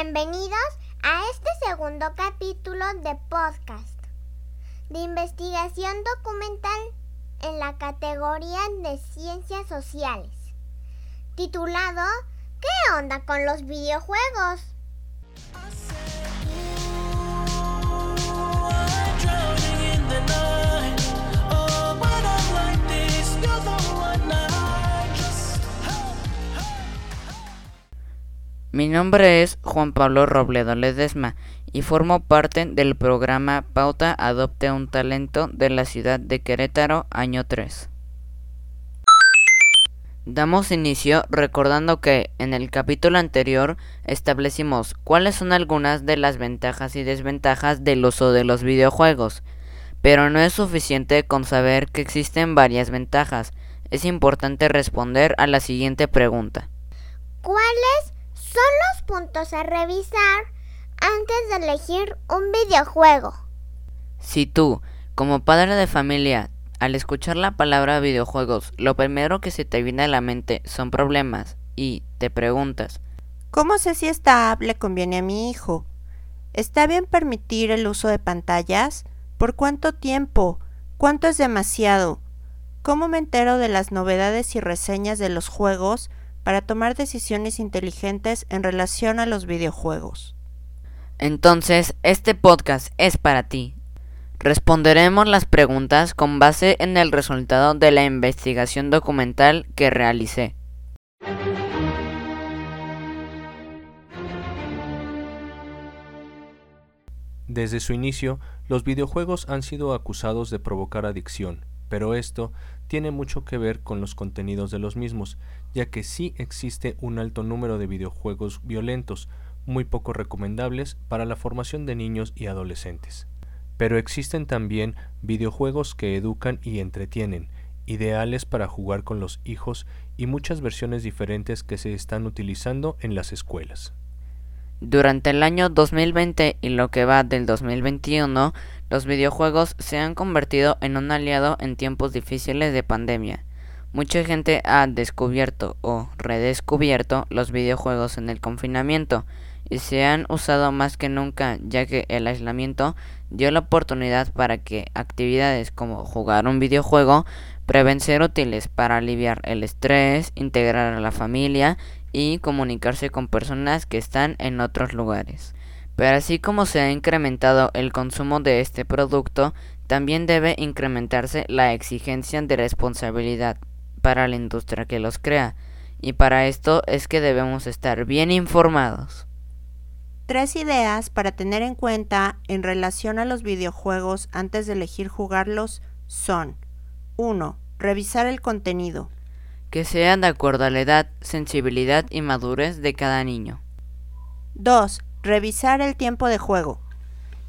Bienvenidos a este segundo capítulo de podcast de investigación documental en la categoría de ciencias sociales, titulado ¿Qué onda con los videojuegos? Mi nombre es Juan Pablo Robledo Ledesma y formo parte del programa Pauta Adopte un Talento de la ciudad de Querétaro, año 3. Damos inicio recordando que en el capítulo anterior establecimos cuáles son algunas de las ventajas y desventajas del uso de los videojuegos, pero no es suficiente con saber que existen varias ventajas, es importante responder a la siguiente pregunta. ¿Cuáles son los puntos a revisar antes de elegir un videojuego. Si tú, como padre de familia, al escuchar la palabra videojuegos, lo primero que se te viene a la mente son problemas y te preguntas, ¿cómo sé si esta app le conviene a mi hijo? ¿Está bien permitir el uso de pantallas? ¿Por cuánto tiempo? ¿Cuánto es demasiado? ¿Cómo me entero de las novedades y reseñas de los juegos para tomar decisiones inteligentes en relación a los videojuegos. Entonces, este podcast es para ti. Responderemos las preguntas con base en el resultado de la investigación documental que realicé. Desde su inicio, los videojuegos han sido acusados de provocar adicción, pero esto tiene mucho que ver con los contenidos de los mismos, ya que sí existe un alto número de videojuegos violentos, muy poco recomendables para la formación de niños y adolescentes. Pero existen también videojuegos que educan y entretienen, ideales para jugar con los hijos y muchas versiones diferentes que se están utilizando en las escuelas. Durante el año 2020 y lo que va del 2021, los videojuegos se han convertido en un aliado en tiempos difíciles de pandemia. Mucha gente ha descubierto o redescubierto los videojuegos en el confinamiento y se han usado más que nunca ya que el aislamiento dio la oportunidad para que actividades como jugar un videojuego prueben ser útiles para aliviar el estrés, integrar a la familia y comunicarse con personas que están en otros lugares. Pero así como se ha incrementado el consumo de este producto, también debe incrementarse la exigencia de responsabilidad para la industria que los crea, y para esto es que debemos estar bien informados. Tres ideas para tener en cuenta en relación a los videojuegos antes de elegir jugarlos son 1. Revisar el contenido que sean de acuerdo a la edad, sensibilidad y madurez de cada niño. 2. Revisar el tiempo de juego.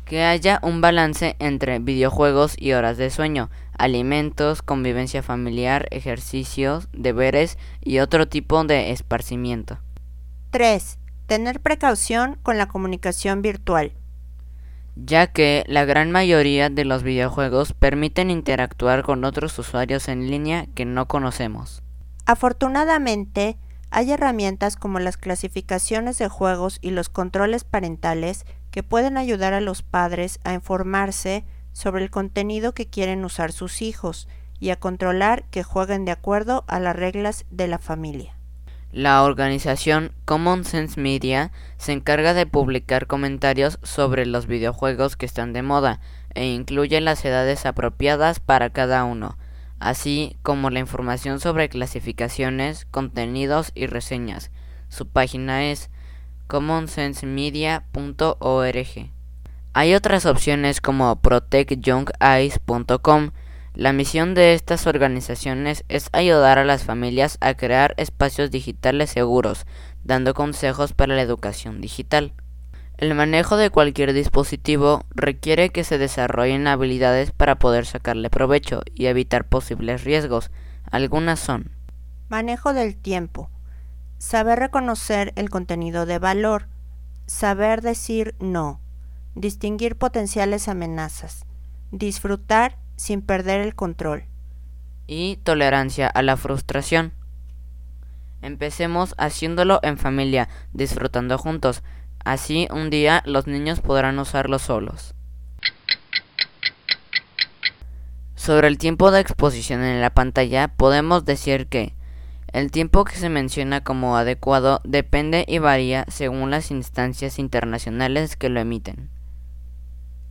Que haya un balance entre videojuegos y horas de sueño, alimentos, convivencia familiar, ejercicios, deberes y otro tipo de esparcimiento. 3. Tener precaución con la comunicación virtual. Ya que la gran mayoría de los videojuegos permiten interactuar con otros usuarios en línea que no conocemos. Afortunadamente, hay herramientas como las clasificaciones de juegos y los controles parentales que pueden ayudar a los padres a informarse sobre el contenido que quieren usar sus hijos y a controlar que jueguen de acuerdo a las reglas de la familia. La organización Common Sense Media se encarga de publicar comentarios sobre los videojuegos que están de moda e incluye las edades apropiadas para cada uno así como la información sobre clasificaciones, contenidos y reseñas. Su página es commonsensemedia.org. Hay otras opciones como protectyoungeyes.com. La misión de estas organizaciones es ayudar a las familias a crear espacios digitales seguros, dando consejos para la educación digital. El manejo de cualquier dispositivo requiere que se desarrollen habilidades para poder sacarle provecho y evitar posibles riesgos. Algunas son Manejo del tiempo. Saber reconocer el contenido de valor. Saber decir no. Distinguir potenciales amenazas. Disfrutar sin perder el control. Y tolerancia a la frustración. Empecemos haciéndolo en familia, disfrutando juntos Así, un día los niños podrán usarlos solos. Sobre el tiempo de exposición en la pantalla, podemos decir que el tiempo que se menciona como adecuado depende y varía según las instancias internacionales que lo emiten.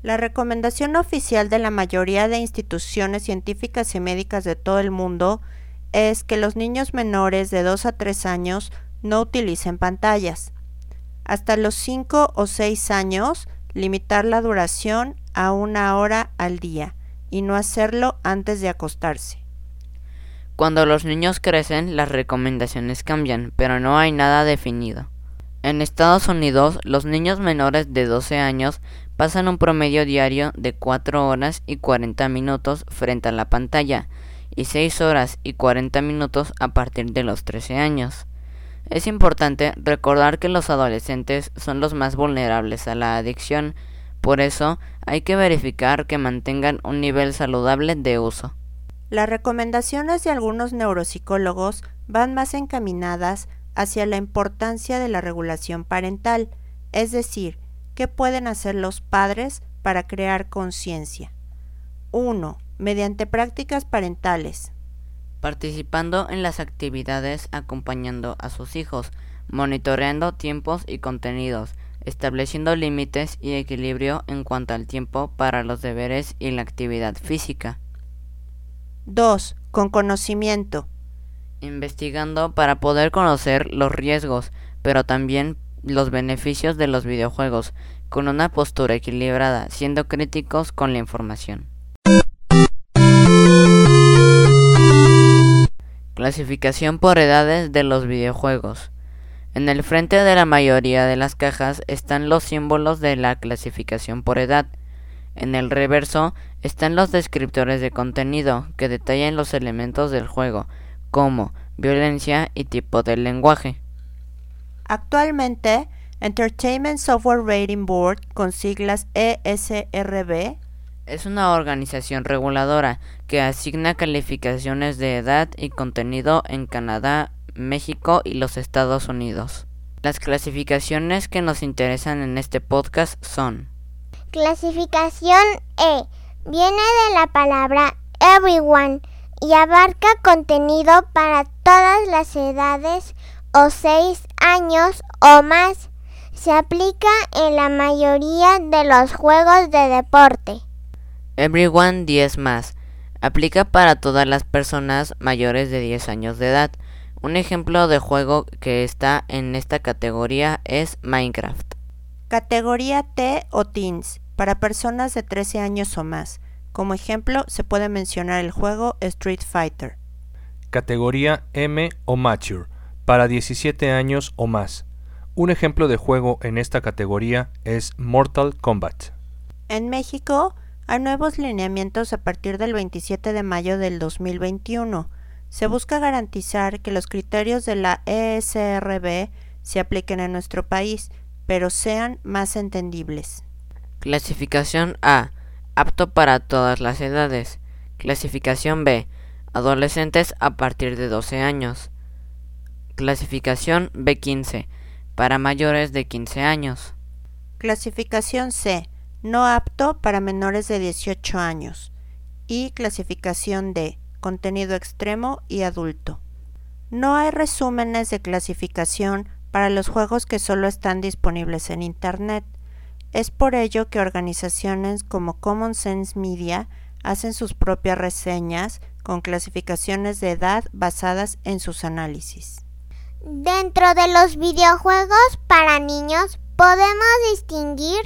La recomendación oficial de la mayoría de instituciones científicas y médicas de todo el mundo es que los niños menores de 2 a 3 años no utilicen pantallas. Hasta los 5 o 6 años, limitar la duración a una hora al día y no hacerlo antes de acostarse. Cuando los niños crecen, las recomendaciones cambian, pero no hay nada definido. En Estados Unidos, los niños menores de 12 años pasan un promedio diario de 4 horas y 40 minutos frente a la pantalla y 6 horas y 40 minutos a partir de los 13 años. Es importante recordar que los adolescentes son los más vulnerables a la adicción, por eso hay que verificar que mantengan un nivel saludable de uso. Las recomendaciones de algunos neuropsicólogos van más encaminadas hacia la importancia de la regulación parental, es decir, qué pueden hacer los padres para crear conciencia. 1. Mediante prácticas parentales participando en las actividades acompañando a sus hijos, monitoreando tiempos y contenidos, estableciendo límites y equilibrio en cuanto al tiempo para los deberes y la actividad física. 2. Con conocimiento. Investigando para poder conocer los riesgos, pero también los beneficios de los videojuegos, con una postura equilibrada, siendo críticos con la información. Clasificación por edades de los videojuegos. En el frente de la mayoría de las cajas están los símbolos de la clasificación por edad. En el reverso están los descriptores de contenido que detallan los elementos del juego, como violencia y tipo de lenguaje. Actualmente, Entertainment Software Rating Board, con siglas ESRB, es una organización reguladora que asigna calificaciones de edad y contenido en Canadá, México y los Estados Unidos. Las clasificaciones que nos interesan en este podcast son Clasificación E. Viene de la palabra everyone y abarca contenido para todas las edades o 6 años o más. Se aplica en la mayoría de los juegos de deporte. Everyone 10 más. Aplica para todas las personas mayores de 10 años de edad. Un ejemplo de juego que está en esta categoría es Minecraft. Categoría T o Teens, para personas de 13 años o más. Como ejemplo se puede mencionar el juego Street Fighter. Categoría M o Mature, para 17 años o más. Un ejemplo de juego en esta categoría es Mortal Kombat. En México, hay nuevos lineamientos a partir del 27 de mayo del 2021. Se busca garantizar que los criterios de la ESRB se apliquen en nuestro país, pero sean más entendibles. Clasificación A. Apto para todas las edades. Clasificación B. Adolescentes a partir de 12 años. Clasificación B15. Para mayores de 15 años. Clasificación C no apto para menores de 18 años y clasificación de contenido extremo y adulto. No hay resúmenes de clasificación para los juegos que solo están disponibles en Internet. Es por ello que organizaciones como Common Sense Media hacen sus propias reseñas con clasificaciones de edad basadas en sus análisis. Dentro de los videojuegos para niños podemos distinguir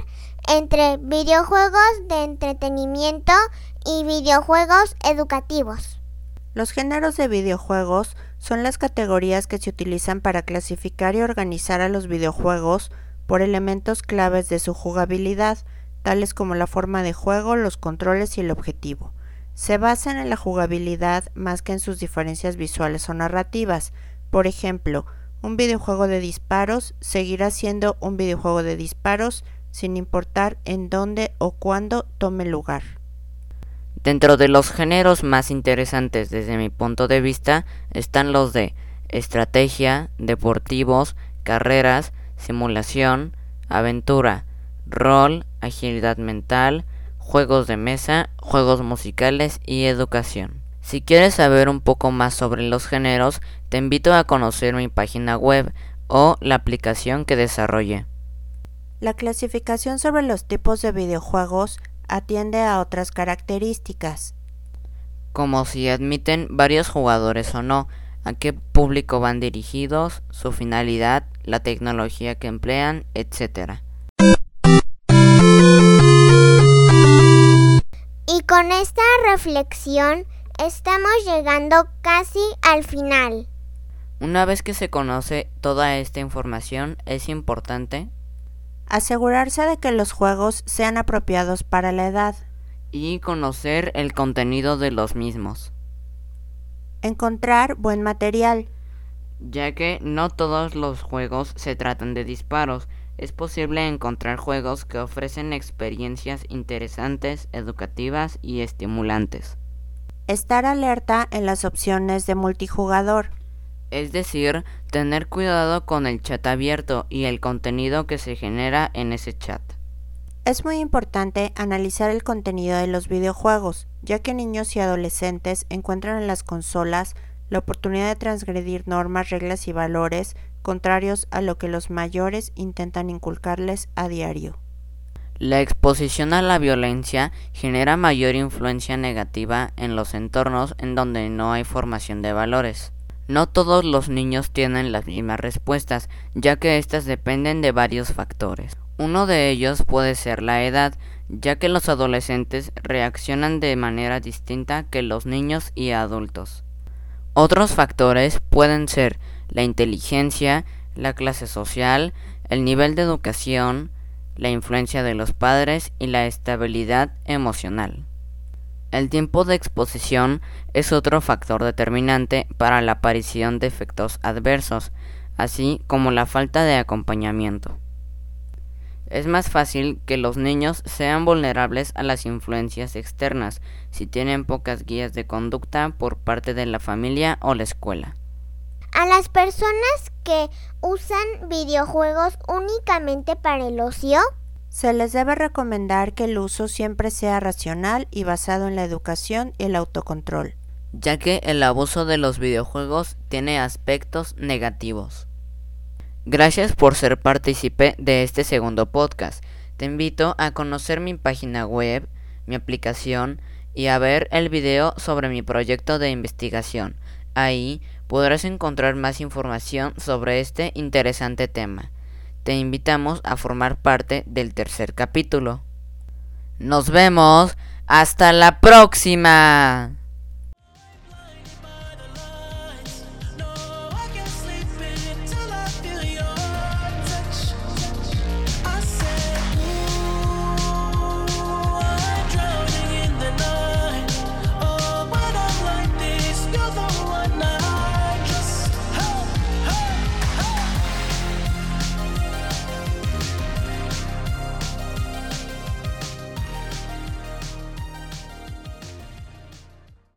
entre videojuegos de entretenimiento y videojuegos educativos. Los géneros de videojuegos son las categorías que se utilizan para clasificar y organizar a los videojuegos por elementos claves de su jugabilidad, tales como la forma de juego, los controles y el objetivo. Se basan en la jugabilidad más que en sus diferencias visuales o narrativas. Por ejemplo, un videojuego de disparos seguirá siendo un videojuego de disparos sin importar en dónde o cuándo tome lugar. Dentro de los géneros más interesantes desde mi punto de vista están los de estrategia, deportivos, carreras, simulación, aventura, rol, agilidad mental, juegos de mesa, juegos musicales y educación. Si quieres saber un poco más sobre los géneros, te invito a conocer mi página web o la aplicación que desarrolle. La clasificación sobre los tipos de videojuegos atiende a otras características, como si admiten varios jugadores o no, a qué público van dirigidos, su finalidad, la tecnología que emplean, etc. Y con esta reflexión estamos llegando casi al final. Una vez que se conoce toda esta información, es importante asegurarse de que los juegos sean apropiados para la edad y conocer el contenido de los mismos. Encontrar buen material. Ya que no todos los juegos se tratan de disparos, es posible encontrar juegos que ofrecen experiencias interesantes, educativas y estimulantes. Estar alerta en las opciones de multijugador. Es decir, tener cuidado con el chat abierto y el contenido que se genera en ese chat. Es muy importante analizar el contenido de los videojuegos, ya que niños y adolescentes encuentran en las consolas la oportunidad de transgredir normas, reglas y valores contrarios a lo que los mayores intentan inculcarles a diario. La exposición a la violencia genera mayor influencia negativa en los entornos en donde no hay formación de valores. No todos los niños tienen las mismas respuestas, ya que éstas dependen de varios factores. Uno de ellos puede ser la edad, ya que los adolescentes reaccionan de manera distinta que los niños y adultos. Otros factores pueden ser la inteligencia, la clase social, el nivel de educación, la influencia de los padres y la estabilidad emocional. El tiempo de exposición es otro factor determinante para la aparición de efectos adversos, así como la falta de acompañamiento. Es más fácil que los niños sean vulnerables a las influencias externas si tienen pocas guías de conducta por parte de la familia o la escuela. A las personas que usan videojuegos únicamente para el ocio, se les debe recomendar que el uso siempre sea racional y basado en la educación y el autocontrol, ya que el abuso de los videojuegos tiene aspectos negativos. Gracias por ser partícipe de este segundo podcast. Te invito a conocer mi página web, mi aplicación y a ver el video sobre mi proyecto de investigación. Ahí podrás encontrar más información sobre este interesante tema. Te invitamos a formar parte del tercer capítulo. Nos vemos. Hasta la próxima.